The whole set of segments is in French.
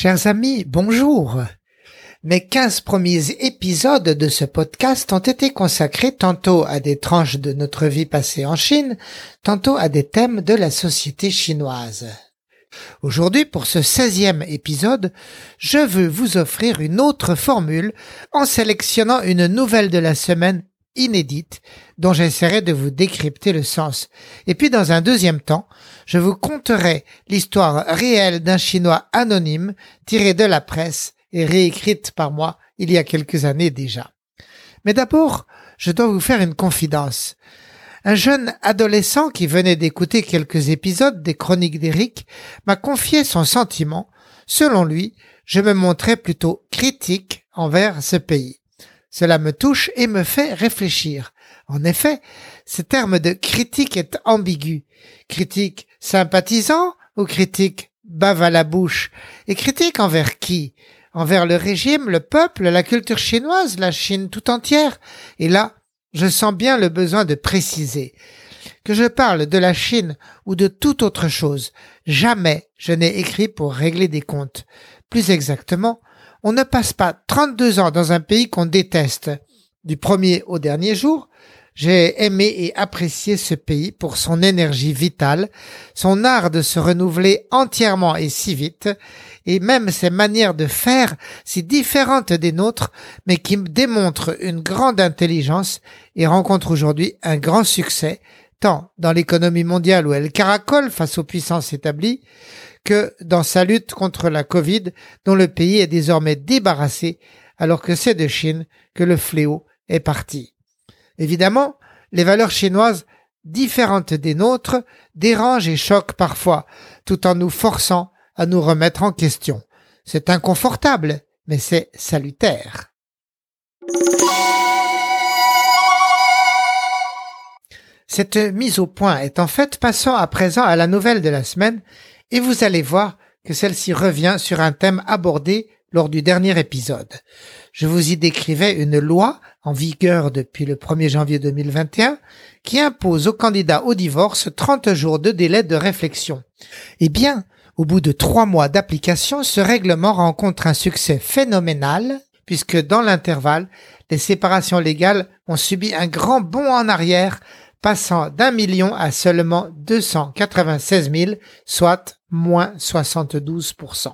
Chers amis, bonjour. Mes quinze premiers épisodes de ce podcast ont été consacrés tantôt à des tranches de notre vie passée en Chine, tantôt à des thèmes de la société chinoise. Aujourd'hui, pour ce seizième épisode, je veux vous offrir une autre formule en sélectionnant une nouvelle de la semaine inédite dont j'essaierai de vous décrypter le sens. Et puis dans un deuxième temps, je vous conterai l'histoire réelle d'un Chinois anonyme tiré de la presse et réécrite par moi il y a quelques années déjà. Mais d'abord, je dois vous faire une confidence. Un jeune adolescent qui venait d'écouter quelques épisodes des Chroniques d'Éric m'a confié son sentiment. Selon lui, je me montrais plutôt critique envers ce pays. Cela me touche et me fait réfléchir. En effet, ce terme de critique est ambigu. Critique sympathisant ou critique bave à la bouche? Et critique envers qui? Envers le régime, le peuple, la culture chinoise, la Chine tout entière Et là, je sens bien le besoin de préciser. Que je parle de la Chine ou de toute autre chose, jamais je n'ai écrit pour régler des comptes. Plus exactement, on ne passe pas 32 ans dans un pays qu'on déteste. Du premier au dernier jour, j'ai aimé et apprécié ce pays pour son énergie vitale, son art de se renouveler entièrement et si vite, et même ses manières de faire si différentes des nôtres, mais qui démontrent une grande intelligence et rencontrent aujourd'hui un grand succès, tant dans l'économie mondiale où elle caracole face aux puissances établies, que dans sa lutte contre la Covid, dont le pays est désormais débarrassé, alors que c'est de Chine que le fléau est parti. Évidemment, les valeurs chinoises différentes des nôtres dérangent et choquent parfois, tout en nous forçant à nous remettre en question. C'est inconfortable, mais c'est salutaire. Cette mise au point est en fait passant à présent à la nouvelle de la semaine et vous allez voir que celle-ci revient sur un thème abordé lors du dernier épisode. Je vous y décrivais une loi en vigueur depuis le 1er janvier 2021 qui impose aux candidats au divorce 30 jours de délai de réflexion. Eh bien, au bout de trois mois d'application, ce règlement rencontre un succès phénoménal puisque dans l'intervalle, les séparations légales ont subi un grand bond en arrière passant d'un million à seulement 296 000, soit moins 72%.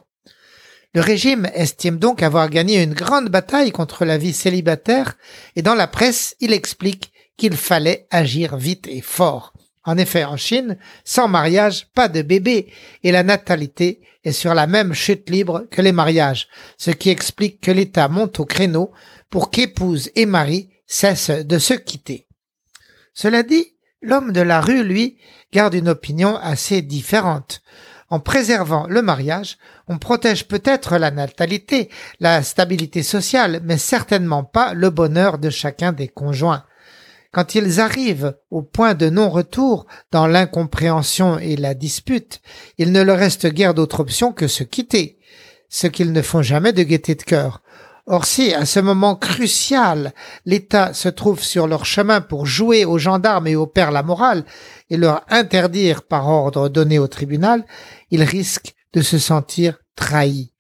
Le régime estime donc avoir gagné une grande bataille contre la vie célibataire et dans la presse, il explique qu'il fallait agir vite et fort. En effet, en Chine, sans mariage, pas de bébé et la natalité est sur la même chute libre que les mariages, ce qui explique que l'État monte au créneau pour qu'épouse et mari cessent de se quitter. Cela dit, l'homme de la rue, lui, garde une opinion assez différente. En préservant le mariage, on protège peut-être la natalité, la stabilité sociale, mais certainement pas le bonheur de chacun des conjoints. Quand ils arrivent au point de non-retour dans l'incompréhension et la dispute, il ne leur reste guère d'autre option que se quitter, ce qu'ils ne font jamais de gaieté de cœur. Or si, à ce moment crucial, l'État se trouve sur leur chemin pour jouer aux gendarmes et aux pères la morale et leur interdire par ordre donné au tribunal, ils risquent de se sentir trahis.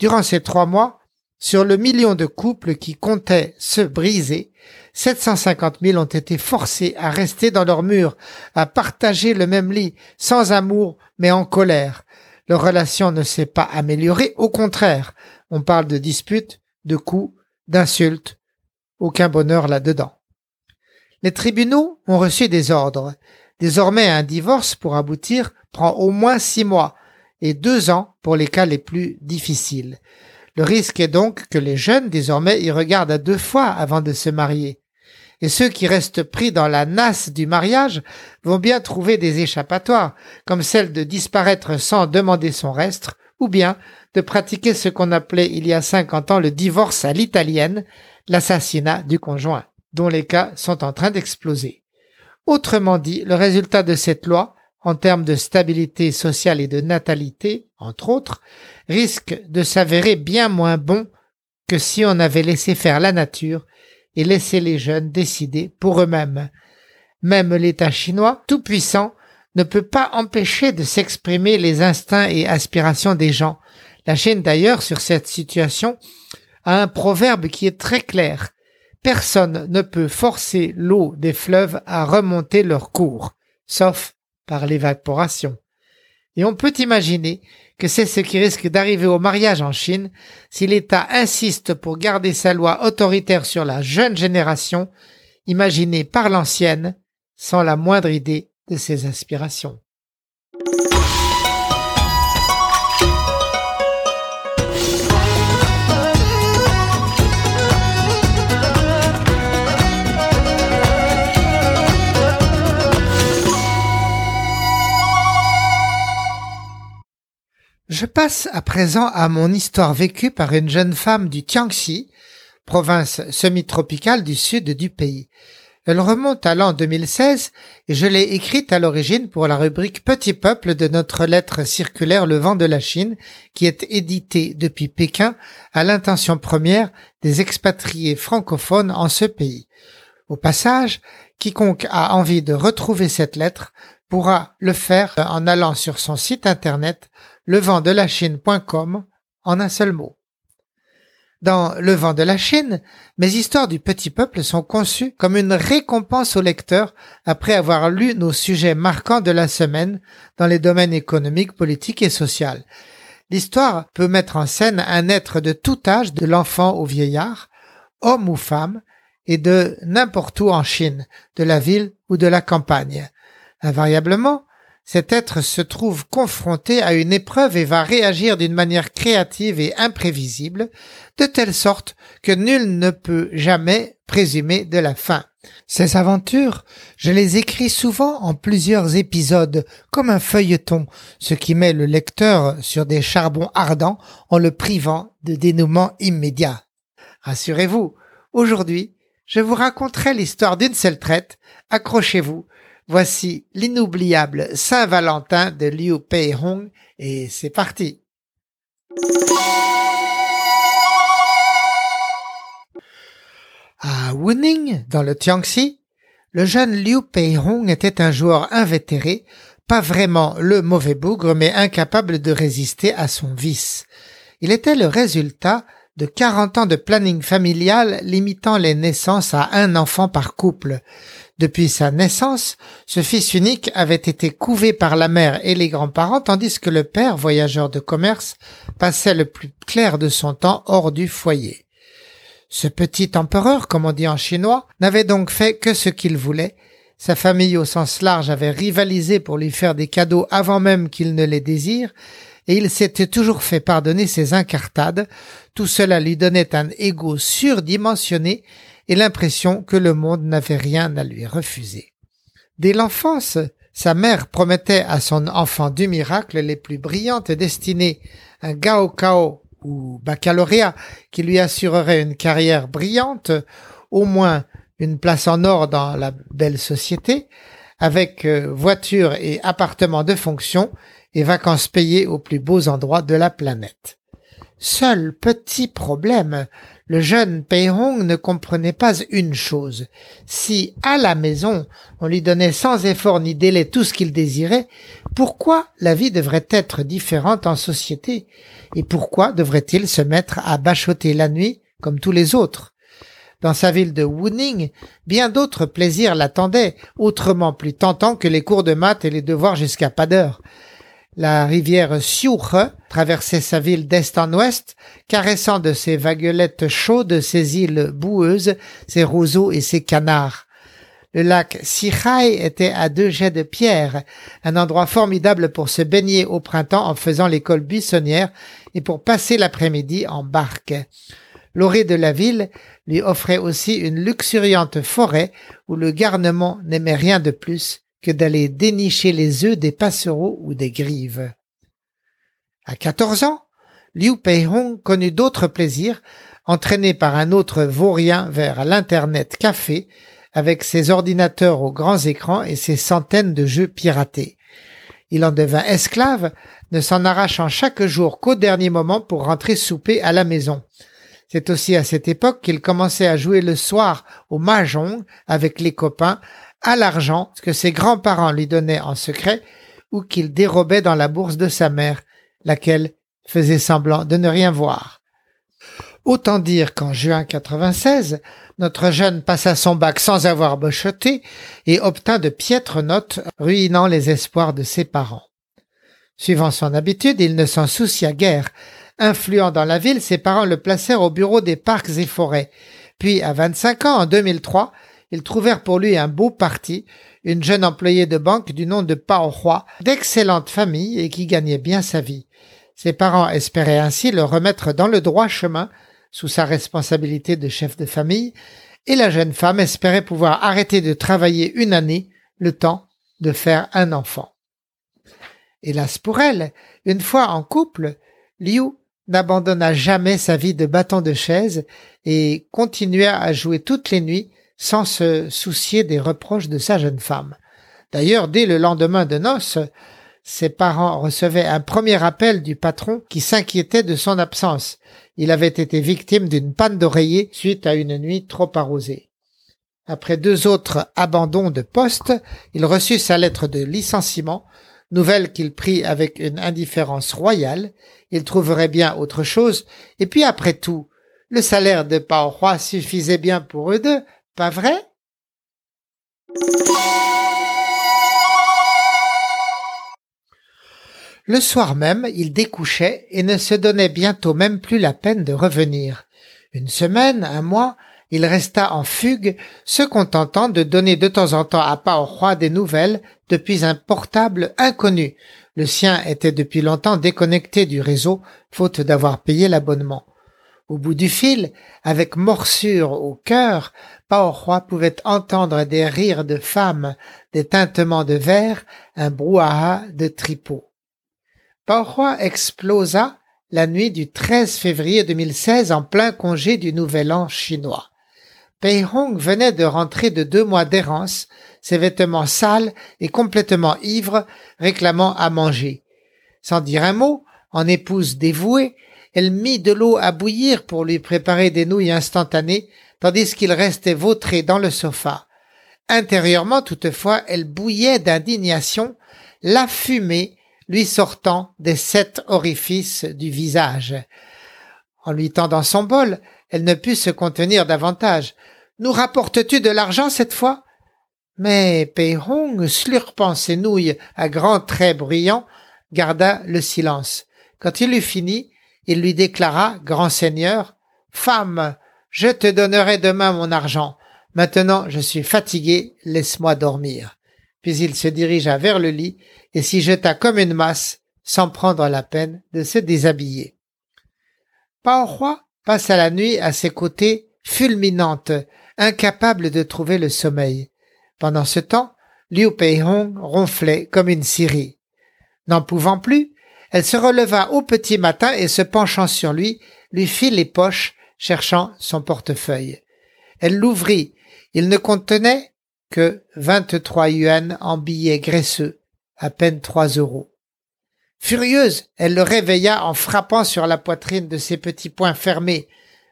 Durant ces trois mois, sur le million de couples qui comptaient se briser, 750 000 ont été forcés à rester dans leur mur, à partager le même lit, sans amour, mais en colère. Leur relation ne s'est pas améliorée, au contraire, on parle de disputes, de coups, d'insultes. Aucun bonheur là-dedans. Les tribunaux ont reçu des ordres. Désormais, un divorce pour aboutir prend au moins six mois et deux ans pour les cas les plus difficiles. Le risque est donc que les jeunes désormais y regardent à deux fois avant de se marier. Et ceux qui restent pris dans la nasse du mariage vont bien trouver des échappatoires, comme celle de disparaître sans demander son reste, ou bien de pratiquer ce qu'on appelait il y a 50 ans le divorce à l'italienne, l'assassinat du conjoint, dont les cas sont en train d'exploser. Autrement dit, le résultat de cette loi en termes de stabilité sociale et de natalité, entre autres, risque de s'avérer bien moins bon que si on avait laissé faire la nature et laissé les jeunes décider pour eux-mêmes. Même l'État chinois, tout puissant, ne peut pas empêcher de s'exprimer les instincts et aspirations des gens. La Chine d'ailleurs, sur cette situation, a un proverbe qui est très clair. Personne ne peut forcer l'eau des fleuves à remonter leur cours, sauf par l'évaporation. Et on peut imaginer que c'est ce qui risque d'arriver au mariage en Chine si l'État insiste pour garder sa loi autoritaire sur la jeune génération, imaginée par l'ancienne, sans la moindre idée de ses aspirations. Je passe à présent à mon histoire vécue par une jeune femme du Tiangxi, province semi-tropicale du sud du pays. Elle remonte à l'an 2016 et je l'ai écrite à l'origine pour la rubrique Petit peuple de notre lettre circulaire Le vent de la Chine qui est éditée depuis Pékin à l'intention première des expatriés francophones en ce pays. Au passage, quiconque a envie de retrouver cette lettre pourra le faire en allant sur son site internet levent-de-la-Chine.com en un seul mot. Dans Le vent de la Chine, mes histoires du petit peuple sont conçues comme une récompense au lecteur après avoir lu nos sujets marquants de la semaine dans les domaines économiques, politiques et social. L'histoire peut mettre en scène un être de tout âge, de l'enfant au vieillard, homme ou femme, et de n'importe où en Chine, de la ville ou de la campagne. Invariablement, cet être se trouve confronté à une épreuve et va réagir d'une manière créative et imprévisible, de telle sorte que nul ne peut jamais présumer de la fin. Ces aventures, je les écris souvent en plusieurs épisodes, comme un feuilleton, ce qui met le lecteur sur des charbons ardents en le privant de dénouement immédiat. Rassurez-vous, aujourd'hui, je vous raconterai l'histoire d'une seule traite, accrochez-vous, Voici l'inoubliable Saint-Valentin de Liu Pei-hong et c'est parti. À Wuning, dans le Tiangxi, le jeune Liu Pei-hong était un joueur invétéré, pas vraiment le mauvais bougre, mais incapable de résister à son vice. Il était le résultat de 40 ans de planning familial limitant les naissances à un enfant par couple. Depuis sa naissance, ce fils unique avait été couvé par la mère et les grands-parents, tandis que le père, voyageur de commerce, passait le plus clair de son temps hors du foyer. Ce petit empereur, comme on dit en chinois, n'avait donc fait que ce qu'il voulait. Sa famille au sens large avait rivalisé pour lui faire des cadeaux avant même qu'il ne les désire, et il s'était toujours fait pardonner ses incartades. Tout cela lui donnait un ego surdimensionné et l'impression que le monde n'avait rien à lui refuser. Dès l'enfance, sa mère promettait à son enfant du miracle les plus brillantes destinées, un gaokao ou baccalauréat qui lui assurerait une carrière brillante, au moins une place en or dans la belle société, avec euh, voiture et appartement de fonction et vacances payées aux plus beaux endroits de la planète. Seul petit problème, le jeune Pei Hong ne comprenait pas une chose. Si, à la maison, on lui donnait sans effort ni délai tout ce qu'il désirait, pourquoi la vie devrait être différente en société? Et pourquoi devrait-il se mettre à bachoter la nuit comme tous les autres? Dans sa ville de Wuning, bien d'autres plaisirs l'attendaient, autrement plus tentants que les cours de maths et les devoirs jusqu'à pas d'heure. La rivière Xiuhe traversait sa ville d'est en ouest, caressant de ses vaguelettes chaudes ses îles boueuses, ses roseaux et ses canards. Le lac Sihai était à deux jets de pierre, un endroit formidable pour se baigner au printemps en faisant l'école buissonnière et pour passer l'après-midi en barque. L'orée de la ville lui offrait aussi une luxuriante forêt où le garnement n'aimait rien de plus que d'aller dénicher les œufs des passereaux ou des grives. À quatorze ans, Liu Peihong connut d'autres plaisirs, entraîné par un autre vaurien vers l'Internet café, avec ses ordinateurs aux grands écrans et ses centaines de jeux piratés. Il en devint esclave, ne s'en arrachant chaque jour qu'au dernier moment pour rentrer souper à la maison. C'est aussi à cette époque qu'il commençait à jouer le soir au mahjong avec les copains à l'argent que ses grands-parents lui donnaient en secret ou qu'il dérobait dans la bourse de sa mère, laquelle faisait semblant de ne rien voir. Autant dire qu'en juin 96, notre jeune passa son bac sans avoir bochoté et obtint de piètres notes, ruinant les espoirs de ses parents. Suivant son habitude, il ne s'en soucia guère. Influent dans la ville, ses parents le placèrent au bureau des parcs et forêts. Puis, à 25 ans, en 2003, ils trouvèrent pour lui un beau parti, une jeune employée de banque du nom de Pao Hua, d'excellente famille et qui gagnait bien sa vie. Ses parents espéraient ainsi le remettre dans le droit chemin sous sa responsabilité de chef de famille, et la jeune femme espérait pouvoir arrêter de travailler une année, le temps de faire un enfant. Hélas pour elle, une fois en couple, Liu n'abandonna jamais sa vie de bâton de chaise et continua à jouer toutes les nuits sans se soucier des reproches de sa jeune femme. D'ailleurs, dès le lendemain de noces, ses parents recevaient un premier appel du patron qui s'inquiétait de son absence. Il avait été victime d'une panne d'oreiller suite à une nuit trop arrosée. Après deux autres abandons de poste, il reçut sa lettre de licenciement, nouvelle qu'il prit avec une indifférence royale. Il trouverait bien autre chose, et puis après tout, le salaire de Pao suffisait bien pour eux deux, pas vrai? Le soir même, il découchait et ne se donnait bientôt même plus la peine de revenir. Une semaine, un mois, il resta en fugue, se contentant de donner de temps en temps à Roi des nouvelles depuis un portable inconnu. Le sien était depuis longtemps déconnecté du réseau, faute d'avoir payé l'abonnement. Au bout du fil, avec morsure au cœur, Roi pouvait entendre des rires de femmes, des tintements de verre, un brouhaha de tripots. Roi explosa la nuit du 13 février 2016 en plein congé du Nouvel An chinois. Pei Hong venait de rentrer de deux mois d'errance, ses vêtements sales et complètement ivres, réclamant à manger. Sans dire un mot, en épouse dévouée, elle mit de l'eau à bouillir pour lui préparer des nouilles instantanées, tandis qu'il restait vautré dans le sofa. Intérieurement, toutefois, elle bouillait d'indignation, la fumée lui sortant des sept orifices du visage. En lui tendant son bol, elle ne put se contenir davantage. Nous rapportes-tu de l'argent cette fois? Mais Pei Hong, slurpant ses nouilles à grands traits bruyants, garda le silence. Quand il eut fini, il lui déclara, grand seigneur, Femme, je te donnerai demain mon argent. Maintenant je suis fatigué, laisse-moi dormir. Puis il se dirigea vers le lit et s'y jeta comme une masse, sans prendre la peine de se déshabiller. Pao passa la nuit à ses côtés, fulminante, incapable de trouver le sommeil. Pendant ce temps, Liu Peihong ronflait comme une scierie. N'en pouvant plus, elle se releva au petit matin et se penchant sur lui, lui fit les poches, cherchant son portefeuille. Elle l'ouvrit. Il ne contenait que vingt-trois yuan en billets graisseux à peine trois euros. Furieuse, elle le réveilla en frappant sur la poitrine de ses petits poings fermés.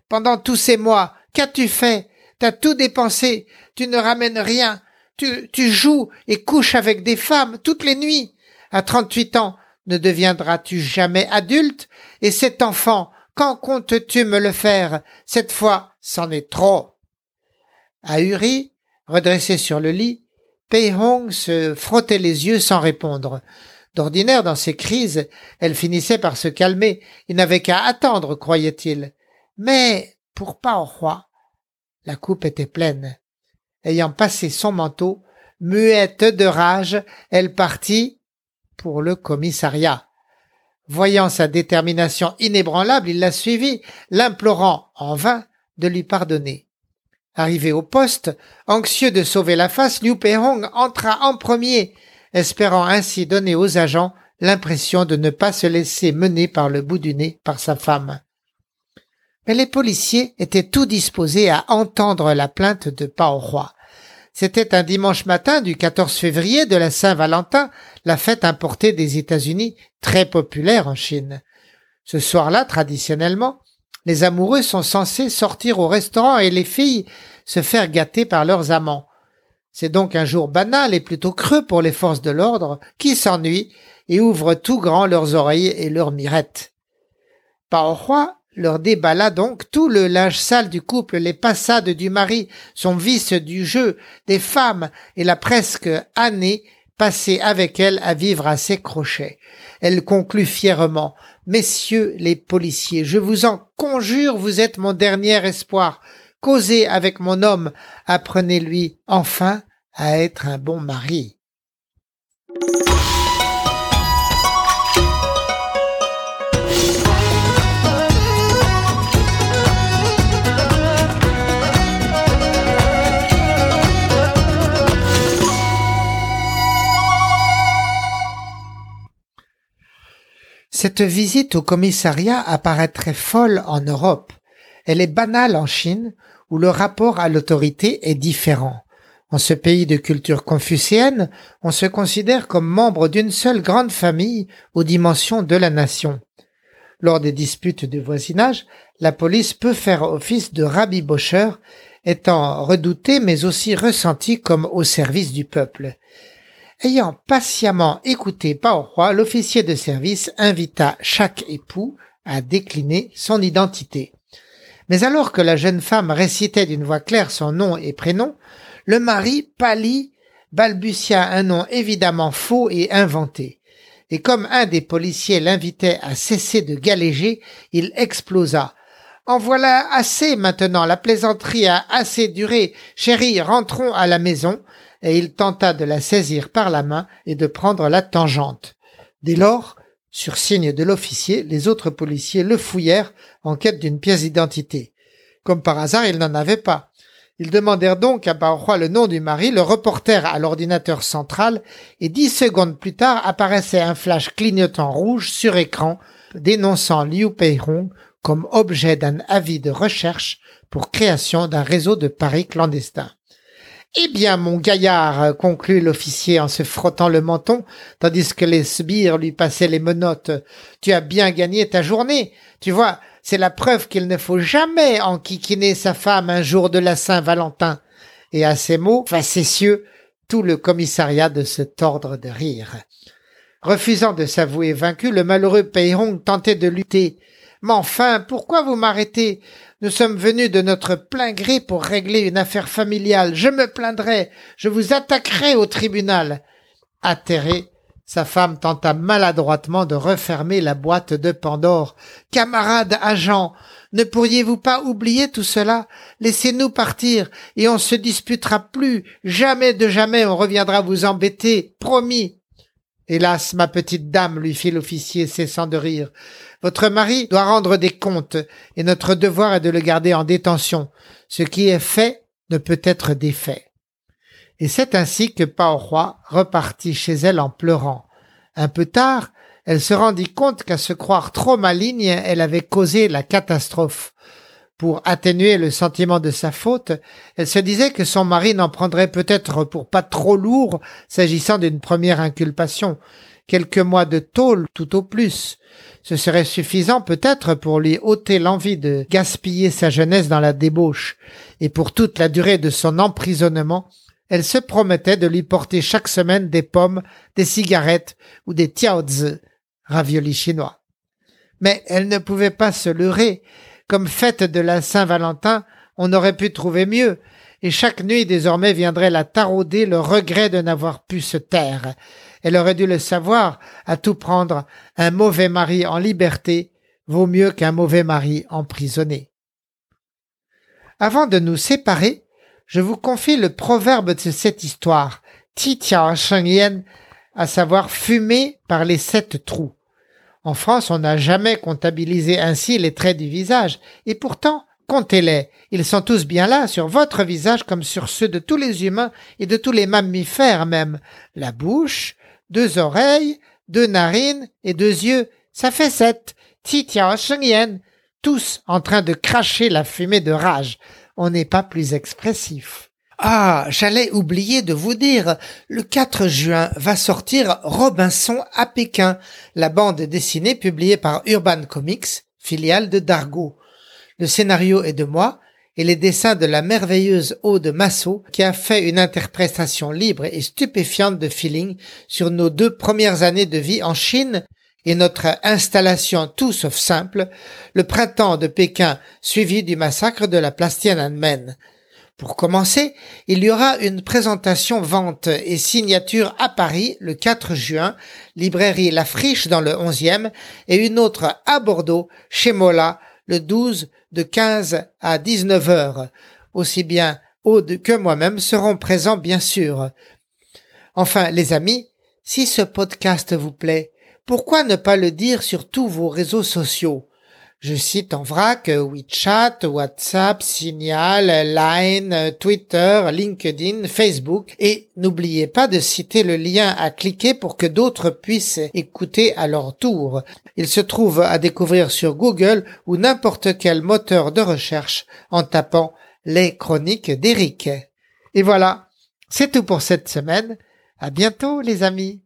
Pendant tous ces mois, qu'as-tu fait? T'as tout dépensé, tu ne ramènes rien, tu, tu joues et couches avec des femmes toutes les nuits. À trente-huit ans, ne deviendras-tu jamais adulte? Et cet enfant, quand comptes-tu me le faire? Cette fois, c'en est trop. Ahuri, redressé sur le lit, Pei Hong se frottait les yeux sans répondre. D'ordinaire, dans ces crises, elle finissait par se calmer. Il n'avait qu'à attendre, croyait-il. Mais, pour Pao Hua, la coupe était pleine. Ayant passé son manteau, muette de rage, elle partit pour le commissariat. Voyant sa détermination inébranlable, il la suivit, l'implorant en vain de lui pardonner. Arrivé au poste, anxieux de sauver la face, Liu Peihong entra en premier, espérant ainsi donner aux agents l'impression de ne pas se laisser mener par le bout du nez par sa femme. Mais les policiers étaient tout disposés à entendre la plainte de Pao Roi. C'était un dimanche matin du 14 février de la Saint-Valentin, la fête importée des États-Unis, très populaire en Chine. Ce soir-là, traditionnellement, les amoureux sont censés sortir au restaurant et les filles se faire gâter par leurs amants. C'est donc un jour banal et plutôt creux pour les forces de l'ordre qui s'ennuient et ouvrent tout grand leurs oreilles et leurs mirettes. Parfois, leur déballa donc tout le linge sale du couple, les passades du mari, son vice du jeu, des femmes et la presque année passée avec elle à vivre à ses crochets. Elle conclut fièrement. Messieurs les policiers, je vous en conjure, vous êtes mon dernier espoir. Causez avec mon homme, apprenez-lui enfin à être un bon mari. Cette visite au commissariat apparaîtrait folle en Europe. Elle est banale en Chine, où le rapport à l'autorité est différent. En ce pays de culture confucéenne, on se considère comme membre d'une seule grande famille aux dimensions de la nation. Lors des disputes de voisinage, la police peut faire office de rabibocheur, étant redoutée mais aussi ressentie comme au service du peuple. Ayant patiemment écouté Roi, l'officier de service invita chaque époux à décliner son identité. Mais alors que la jeune femme récitait d'une voix claire son nom et prénom, le mari pâlit, balbutia un nom évidemment faux et inventé. Et comme un des policiers l'invitait à cesser de galéger, il explosa. En voilà assez maintenant, la plaisanterie a assez duré. Chérie, rentrons à la maison et il tenta de la saisir par la main et de prendre la tangente. Dès lors, sur signe de l'officier, les autres policiers le fouillèrent en quête d'une pièce d'identité. Comme par hasard, il n'en avait pas. Ils demandèrent donc à Barois le nom du mari, le reportèrent à l'ordinateur central, et dix secondes plus tard apparaissait un flash clignotant rouge sur écran dénonçant Liu Peihong comme objet d'un avis de recherche pour création d'un réseau de paris clandestins. Eh bien, mon gaillard, conclut l'officier en se frottant le menton, tandis que les sbires lui passaient les menottes, tu as bien gagné ta journée. Tu vois, c'est la preuve qu'il ne faut jamais enquiquiner sa femme un jour de la Saint-Valentin. Et à ces mots facétieux, tout le commissariat de se tordre de rire. Refusant de s'avouer vaincu, le malheureux Peyrong tentait de lutter. Mais enfin, pourquoi vous m'arrêtez? Nous sommes venus de notre plein gré pour régler une affaire familiale. Je me plaindrai, je vous attaquerai au tribunal. Atterré, sa femme tenta maladroitement de refermer la boîte de Pandore. Camarade agent, ne pourriez-vous pas oublier tout cela? Laissez-nous partir, et on se disputera plus. Jamais de jamais on reviendra vous embêter. Promis. Hélas, ma petite dame, lui fit l'officier, cessant de rire. Votre mari doit rendre des comptes, et notre devoir est de le garder en détention. Ce qui est fait ne peut être défait. Et c'est ainsi que Roi repartit chez elle en pleurant. Un peu tard, elle se rendit compte qu'à se croire trop maligne, elle avait causé la catastrophe. Pour atténuer le sentiment de sa faute, elle se disait que son mari n'en prendrait peut-être pour pas trop lourd s'agissant d'une première inculpation. Quelques mois de tôle tout au plus. Ce serait suffisant peut-être pour lui ôter l'envie de gaspiller sa jeunesse dans la débauche. Et pour toute la durée de son emprisonnement, elle se promettait de lui porter chaque semaine des pommes, des cigarettes ou des tiaozi, raviolis chinois. Mais elle ne pouvait pas se leurrer comme fête de la Saint-Valentin, on aurait pu trouver mieux, et chaque nuit désormais viendrait la tarauder le regret de n'avoir pu se taire. Elle aurait dû le savoir, à tout prendre, un mauvais mari en liberté vaut mieux qu'un mauvais mari emprisonné. Avant de nous séparer, je vous confie le proverbe de cette histoire, Ti Sheng à savoir fumer par les sept trous. En France, on n'a jamais comptabilisé ainsi les traits du visage, et pourtant, comptez-les, ils sont tous bien là, sur votre visage comme sur ceux de tous les humains et de tous les mammifères même. La bouche, deux oreilles, deux narines et deux yeux, ça fait sept. Tous en train de cracher la fumée de rage. On n'est pas plus expressif. Ah, j'allais oublier de vous dire, le 4 juin va sortir Robinson à Pékin, la bande dessinée publiée par Urban Comics, filiale de Dargo. Le scénario est de moi et les dessins de la merveilleuse Aude Massot qui a fait une interprétation libre et stupéfiante de feeling sur nos deux premières années de vie en Chine et notre installation tout sauf simple, le printemps de Pékin suivi du massacre de la place Tiananmen. Pour commencer, il y aura une présentation vente et signature à Paris le 4 juin, librairie La Friche dans le 11e, et une autre à Bordeaux, chez Mola, le 12 de 15 à 19 heures. Aussi bien Aude que moi-même seront présents bien sûr. Enfin, les amis, si ce podcast vous plaît, pourquoi ne pas le dire sur tous vos réseaux sociaux? Je cite en vrac euh, WeChat, WhatsApp, Signal, Line, Twitter, LinkedIn, Facebook et n'oubliez pas de citer le lien à cliquer pour que d'autres puissent écouter à leur tour. Il se trouve à découvrir sur Google ou n'importe quel moteur de recherche en tapant les chroniques d'Eric. Et voilà, c'est tout pour cette semaine. À bientôt les amis.